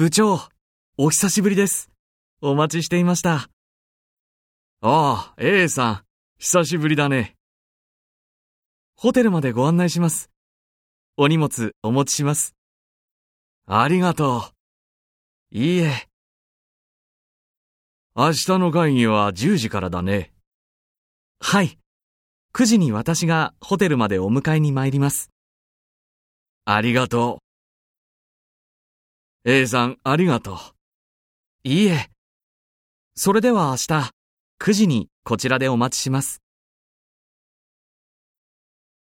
部長、お久しぶりです。お待ちしていました。ああ、A さん、久しぶりだね。ホテルまでご案内します。お荷物お持ちします。ありがとう。いいえ。明日の会議は10時からだね。はい。9時に私がホテルまでお迎えに参ります。ありがとう。A さん、ありがとう。いいえ。それでは明日、9時にこちらでお待ちします。